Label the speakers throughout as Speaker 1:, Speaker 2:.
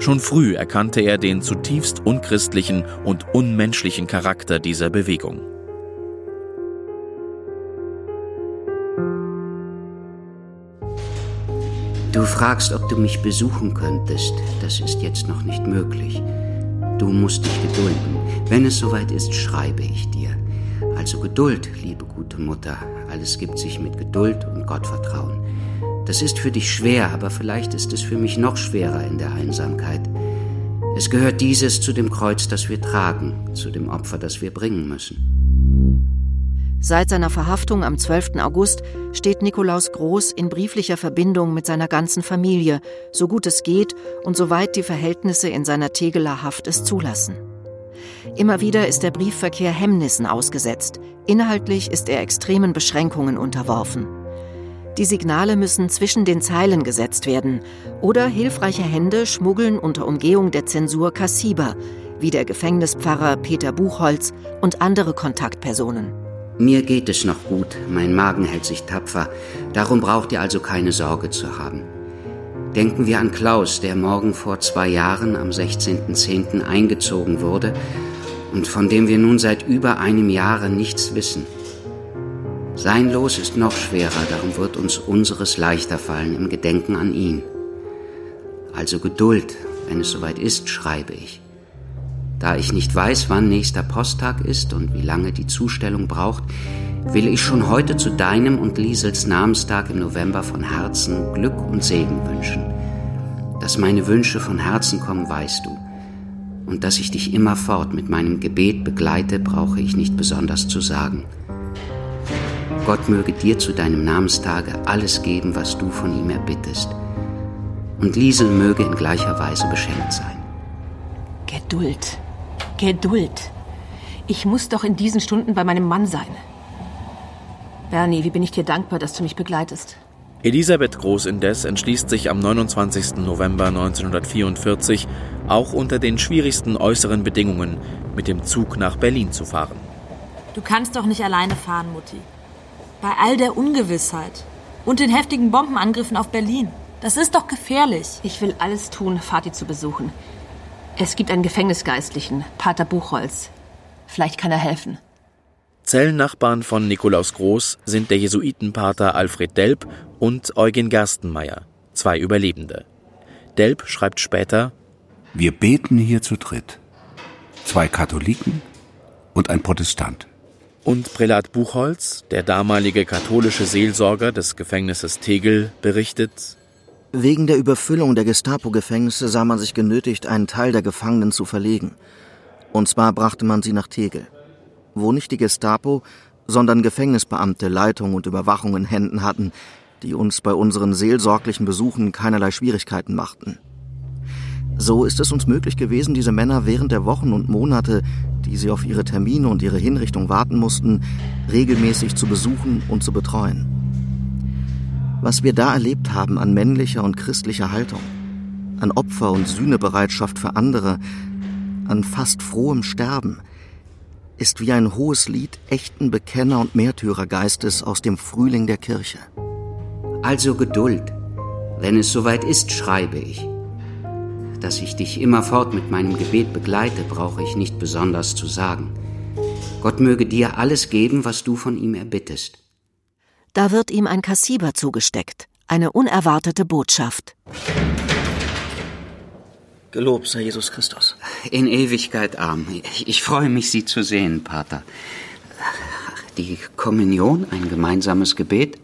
Speaker 1: Schon früh erkannte er den zutiefst unchristlichen und unmenschlichen Charakter dieser Bewegung.
Speaker 2: Du fragst, ob du mich besuchen könntest. Das ist jetzt noch nicht möglich. Du musst dich gedulden. Wenn es soweit ist, schreibe ich dir. Also Geduld, liebe gute Mutter. Alles gibt sich mit Geduld und Gottvertrauen. Das ist für dich schwer, aber vielleicht ist es für mich noch schwerer in der Einsamkeit. Es gehört dieses zu dem Kreuz, das wir tragen, zu dem Opfer, das wir bringen müssen.
Speaker 3: Seit seiner Verhaftung am 12. August steht Nikolaus Groß in brieflicher Verbindung mit seiner ganzen Familie, so gut es geht und soweit die Verhältnisse in seiner Tegeler Haft es zulassen. Immer wieder ist der Briefverkehr Hemmnissen ausgesetzt. Inhaltlich ist er extremen Beschränkungen unterworfen. Die Signale müssen zwischen den Zeilen gesetzt werden oder hilfreiche Hände schmuggeln unter Umgehung der Zensur Kassiber, wie der Gefängnispfarrer Peter Buchholz und andere Kontaktpersonen.
Speaker 2: Mir geht es noch gut, mein Magen hält sich tapfer, darum braucht ihr also keine Sorge zu haben. Denken wir an Klaus, der morgen vor zwei Jahren am 16.10. eingezogen wurde und von dem wir nun seit über einem Jahre nichts wissen. Sein Los ist noch schwerer, darum wird uns unseres leichter fallen im Gedenken an ihn. Also Geduld, wenn es soweit ist, schreibe ich. Da ich nicht weiß, wann nächster Posttag ist und wie lange die Zustellung braucht, will ich schon heute zu deinem und Liesels Namenstag im November von Herzen Glück und Segen wünschen. Dass meine Wünsche von Herzen kommen, weißt du. Und dass ich dich immerfort mit meinem Gebet begleite, brauche ich nicht besonders zu sagen. Gott möge dir zu deinem Namenstage alles geben, was du von ihm erbittest. Und Liesel möge in gleicher Weise beschenkt sein.
Speaker 4: Geduld. Geduld. Ich muss doch in diesen Stunden bei meinem Mann sein. Bernie, wie bin ich dir dankbar, dass du mich begleitest.
Speaker 1: Elisabeth Groß indes entschließt sich am 29. November 1944, auch unter den schwierigsten äußeren Bedingungen, mit dem Zug nach Berlin zu fahren.
Speaker 5: Du kannst doch nicht alleine fahren, Mutti. Bei all der Ungewissheit und den heftigen Bombenangriffen auf Berlin. Das ist doch gefährlich.
Speaker 4: Ich will alles tun, Vati zu besuchen. Es gibt einen Gefängnisgeistlichen, Pater Buchholz. Vielleicht kann er helfen.
Speaker 1: Zellennachbarn von Nikolaus Groß sind der Jesuitenpater Alfred Delp und Eugen Gerstenmeier, zwei Überlebende. Delp schreibt später:
Speaker 6: Wir beten hier zu dritt. Zwei Katholiken und ein Protestant.
Speaker 1: Und Prälat Buchholz, der damalige katholische Seelsorger des Gefängnisses Tegel, berichtet:
Speaker 7: Wegen der Überfüllung der Gestapo-Gefängnisse sah man sich genötigt, einen Teil der Gefangenen zu verlegen. Und zwar brachte man sie nach Tegel, wo nicht die Gestapo, sondern Gefängnisbeamte Leitung und Überwachung in Händen hatten, die uns bei unseren seelsorglichen Besuchen keinerlei Schwierigkeiten machten. So ist es uns möglich gewesen, diese Männer während der Wochen und Monate, die sie auf ihre Termine und ihre Hinrichtung warten mussten, regelmäßig zu besuchen und zu betreuen. Was wir da erlebt haben an männlicher und christlicher Haltung, an Opfer und Sühnebereitschaft für andere, an fast frohem Sterben, ist wie ein hohes Lied echten Bekenner- und Märtyrergeistes aus dem Frühling der Kirche.
Speaker 2: Also Geduld. Wenn es soweit ist, schreibe ich. Dass ich dich immerfort mit meinem Gebet begleite, brauche ich nicht besonders zu sagen. Gott möge dir alles geben, was du von ihm erbittest.
Speaker 3: Da wird ihm ein Kassiber zugesteckt, eine unerwartete Botschaft.
Speaker 7: Gelobt sei Jesus Christus.
Speaker 2: In Ewigkeit arm. Ich, ich freue mich, Sie zu sehen, Pater. Die Kommunion, ein gemeinsames Gebet?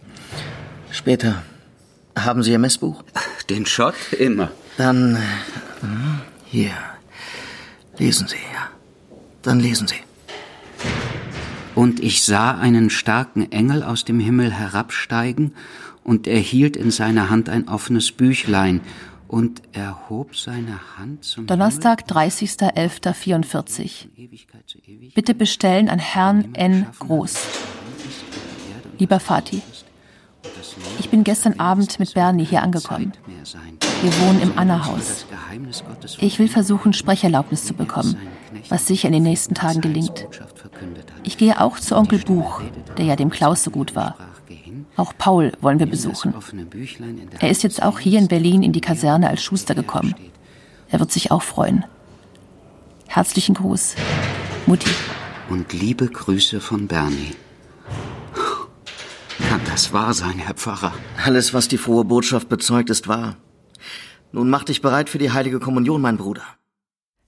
Speaker 7: Später. Haben Sie Ihr Messbuch?
Speaker 2: Den Schott immer.
Speaker 7: Dann hm, hier. Lesen Sie, ja. Dann lesen Sie.
Speaker 2: Und ich sah einen starken Engel aus dem Himmel herabsteigen, und er hielt in seiner Hand ein offenes Büchlein, und erhob seine Hand zum
Speaker 4: Donnerstag, 30.11.44. Bitte bestellen an Herrn N. Groß. Lieber Vati, ich bin gestern Abend mit Bernie hier angekommen. Wir wohnen im Anna-Haus. Ich will versuchen, Sprecherlaubnis zu bekommen, was sicher in den nächsten Tagen gelingt. Ich gehe auch zu Onkel Buch, der ja dem Klaus so gut war. Auch Paul wollen wir besuchen. Er ist jetzt auch hier in Berlin in die Kaserne als Schuster gekommen. Er wird sich auch freuen. Herzlichen Gruß, Mutti.
Speaker 2: Und liebe Grüße von Bernie. Kann das wahr sein, Herr Pfarrer?
Speaker 7: Alles, was die frohe Botschaft bezeugt, ist wahr. Nun mach dich bereit für die heilige Kommunion, mein Bruder.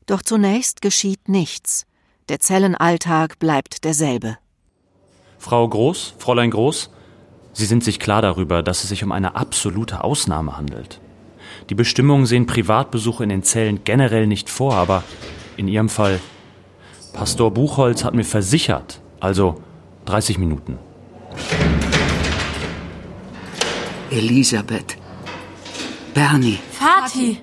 Speaker 3: Doch zunächst geschieht nichts. Der Zellenalltag bleibt derselbe.
Speaker 8: Frau Groß, Fräulein Groß, Sie sind sich klar darüber, dass es sich um eine absolute Ausnahme handelt. Die Bestimmungen sehen Privatbesuche in den Zellen generell nicht vor, aber in Ihrem Fall. Pastor Buchholz hat mir versichert, also 30 Minuten.
Speaker 2: Elisabeth. Bernie.
Speaker 5: Vati.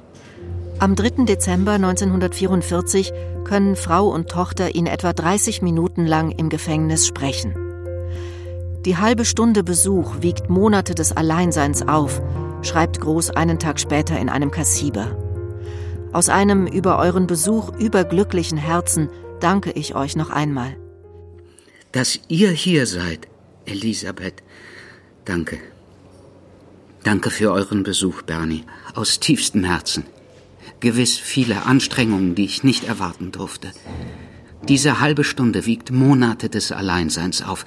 Speaker 3: Am 3. Dezember 1944 können Frau und Tochter ihn etwa 30 Minuten lang im Gefängnis sprechen. Die halbe Stunde Besuch wiegt Monate des Alleinseins auf, schreibt Groß einen Tag später in einem Kassiber. Aus einem über euren Besuch überglücklichen Herzen danke ich euch noch einmal.
Speaker 2: Dass ihr hier seid, Elisabeth. Danke. Danke für euren Besuch, Bernie. Aus tiefstem Herzen. Gewiss viele Anstrengungen, die ich nicht erwarten durfte. Diese halbe Stunde wiegt Monate des Alleinseins auf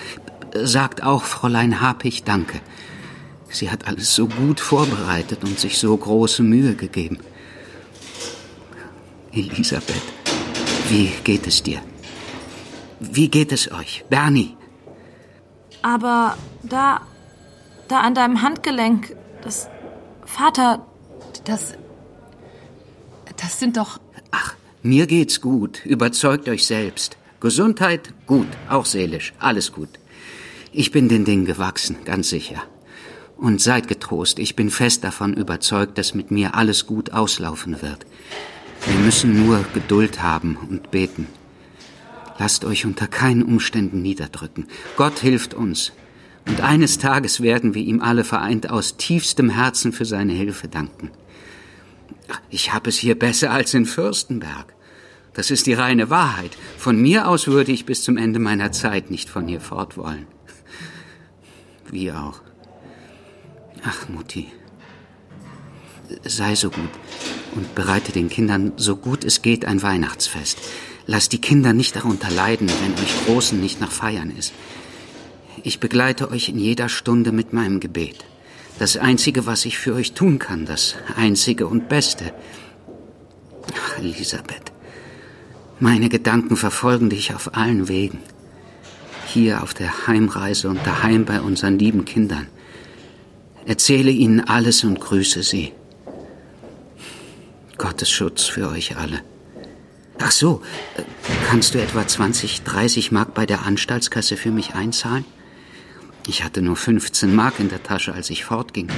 Speaker 2: sagt auch Fräulein Hapig Danke. Sie hat alles so gut vorbereitet und sich so große Mühe gegeben. Elisabeth, wie geht es dir? Wie geht es euch, Bernie?
Speaker 5: Aber da, da an deinem Handgelenk, das Vater,
Speaker 4: das, das sind doch.
Speaker 2: Ach, mir geht's gut. Überzeugt euch selbst. Gesundheit, gut, auch seelisch, alles gut. Ich bin den Dingen gewachsen, ganz sicher. Und seid getrost, ich bin fest davon überzeugt, dass mit mir alles gut auslaufen wird. Wir müssen nur Geduld haben und beten. Lasst euch unter keinen Umständen niederdrücken. Gott hilft uns. Und eines Tages werden wir ihm alle vereint aus tiefstem Herzen für seine Hilfe danken. Ich habe es hier besser als in Fürstenberg. Das ist die reine Wahrheit. Von mir aus würde ich bis zum Ende meiner Zeit nicht von hier fort wollen. Wie auch. Ach, Mutti. Sei so gut und bereite den Kindern so gut es geht ein Weihnachtsfest. Lass die Kinder nicht darunter leiden, wenn euch Großen nicht nach Feiern ist. Ich begleite euch in jeder Stunde mit meinem Gebet. Das Einzige, was ich für euch tun kann, das Einzige und Beste. Ach, Elisabeth, meine Gedanken verfolgen dich auf allen Wegen hier auf der Heimreise und daheim bei unseren lieben Kindern. Erzähle ihnen alles und grüße sie. Gottes Schutz für euch alle. Ach so, äh, kannst du etwa 20, 30 Mark bei der Anstaltskasse für mich einzahlen? Ich hatte nur 15 Mark in der Tasche, als ich fortging.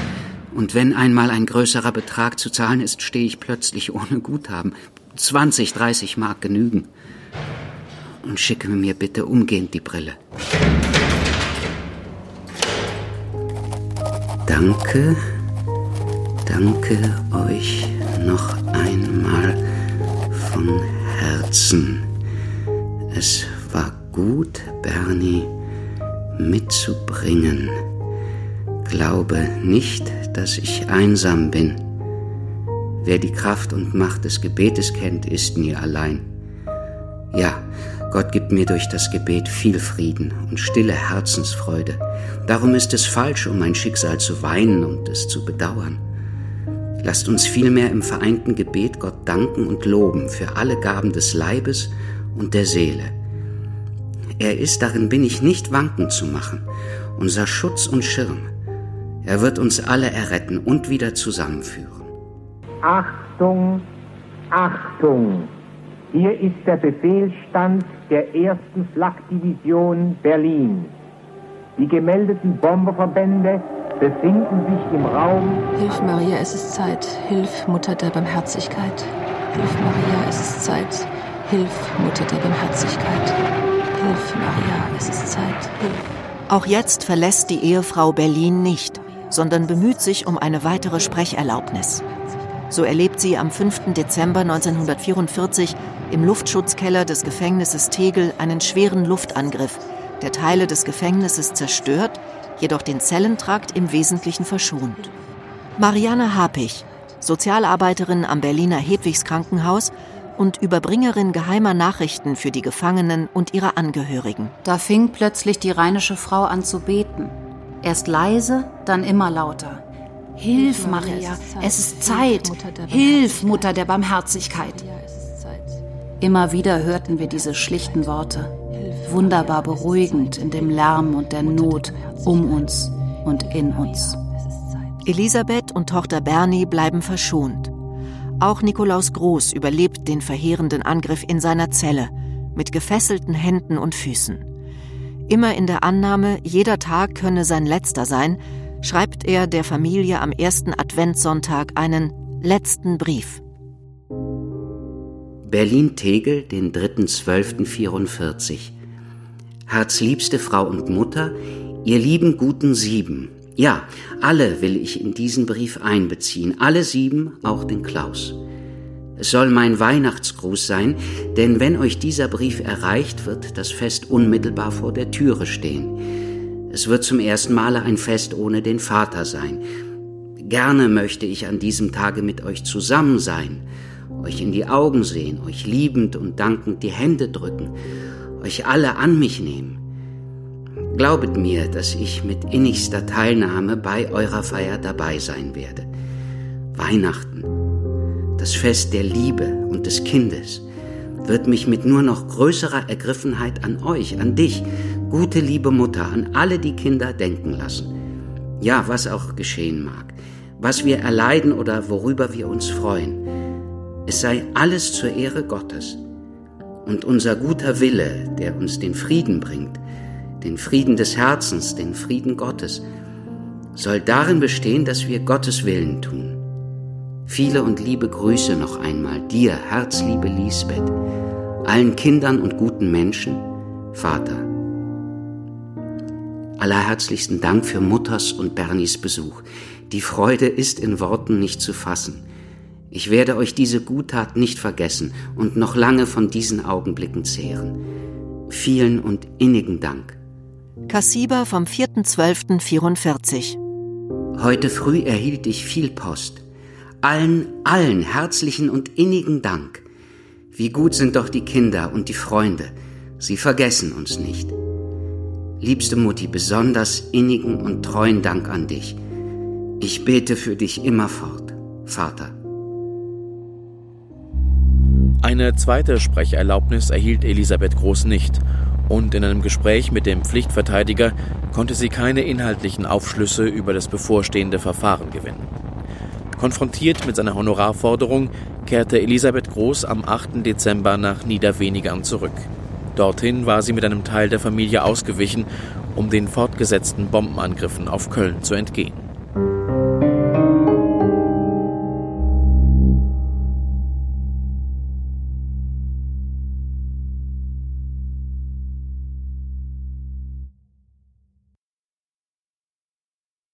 Speaker 2: Und wenn einmal ein größerer Betrag zu zahlen ist, stehe ich plötzlich ohne Guthaben. 20, 30 Mark genügen und schicke mir bitte umgehend die Brille. Danke, danke euch noch einmal von Herzen. Es war gut, Bernie mitzubringen. Glaube nicht, dass ich einsam bin. Wer die Kraft und Macht des Gebetes kennt, ist nie allein. Ja, Gott gibt mir durch das Gebet viel Frieden und stille Herzensfreude. Darum ist es falsch, um mein Schicksal zu weinen und es zu bedauern. Lasst uns vielmehr im vereinten Gebet Gott danken und loben für alle Gaben des Leibes und der Seele. Er ist, darin bin ich nicht wanken zu machen, unser Schutz und Schirm. Er wird uns alle erretten und wieder zusammenführen.
Speaker 9: Achtung, Achtung! Hier ist der Befehlsstand der ersten Flakdivision Berlin. Die gemeldeten Bomberverbände befinden sich im Raum.
Speaker 4: Hilf Maria, es ist Zeit. Hilf Mutter der Barmherzigkeit. Hilf Maria, es ist Zeit. Hilf Mutter der Barmherzigkeit. Hilf Maria, es ist Zeit.
Speaker 3: Auch jetzt verlässt die Ehefrau Berlin nicht, sondern bemüht sich um eine weitere Sprecherlaubnis. So erlebt sie am 5. Dezember 1944 im Luftschutzkeller des Gefängnisses Tegel einen schweren Luftangriff, der Teile des Gefängnisses zerstört jedoch den Zellentrakt im Wesentlichen verschont. Marianne Hapich, Sozialarbeiterin am Berliner Hedwigs Krankenhaus und Überbringerin geheimer Nachrichten für die Gefangenen und ihre Angehörigen.
Speaker 10: Da fing plötzlich die rheinische Frau an zu beten. Erst leise, dann immer lauter. Hilf, Maria, es ist Zeit. Hilf, Mutter der Barmherzigkeit. Immer wieder hörten wir diese schlichten Worte, wunderbar beruhigend in dem Lärm und der Not um uns und in uns.
Speaker 3: Elisabeth und Tochter Bernie bleiben verschont. Auch Nikolaus Groß überlebt den verheerenden Angriff in seiner Zelle mit gefesselten Händen und Füßen. Immer in der Annahme, jeder Tag könne sein letzter sein, schreibt er der Familie am ersten Adventssonntag einen letzten Brief.
Speaker 2: Berlin-Tegel, den 3.12.44. Herzliebste Frau und Mutter, Ihr lieben guten Sieben, ja, alle will ich in diesen Brief einbeziehen, alle sieben, auch den Klaus. Es soll mein Weihnachtsgruß sein, denn wenn euch dieser Brief erreicht, wird das Fest unmittelbar vor der Türe stehen. Es wird zum ersten Male ein Fest ohne den Vater sein. Gerne möchte ich an diesem Tage mit euch zusammen sein, euch in die Augen sehen, euch liebend und dankend die Hände drücken, euch alle an mich nehmen. Glaubet mir, dass ich mit innigster Teilnahme bei eurer Feier dabei sein werde. Weihnachten, das Fest der Liebe und des Kindes, wird mich mit nur noch größerer Ergriffenheit an euch, an dich, gute liebe Mutter, an alle die Kinder denken lassen. Ja, was auch geschehen mag, was wir erleiden oder worüber wir uns freuen. Es sei alles zur Ehre Gottes. Und unser guter Wille, der uns den Frieden bringt, den Frieden des Herzens, den Frieden Gottes, soll darin bestehen, dass wir Gottes Willen tun. Viele und liebe Grüße noch einmal dir, herzliebe Lisbeth, allen Kindern und guten Menschen, Vater. Allerherzlichsten Dank für Mutters und Bernies Besuch. Die Freude ist in Worten nicht zu fassen. Ich werde euch diese Guttat nicht vergessen und noch lange von diesen Augenblicken zehren. Vielen und innigen Dank.
Speaker 3: Kassiber vom 4.12.44.
Speaker 2: Heute früh erhielt ich viel Post. Allen, allen herzlichen und innigen Dank. Wie gut sind doch die Kinder und die Freunde. Sie vergessen uns nicht. Liebste Mutti, besonders innigen und treuen Dank an dich. Ich bete für dich immerfort, Vater.
Speaker 1: Eine zweite Sprecherlaubnis erhielt Elisabeth Groß nicht und in einem Gespräch mit dem Pflichtverteidiger konnte sie keine inhaltlichen Aufschlüsse über das bevorstehende Verfahren gewinnen. Konfrontiert mit seiner Honorarforderung kehrte Elisabeth Groß am 8. Dezember nach Niederwenigern zurück. Dorthin war sie mit einem Teil der Familie ausgewichen, um den fortgesetzten Bombenangriffen auf Köln zu entgehen.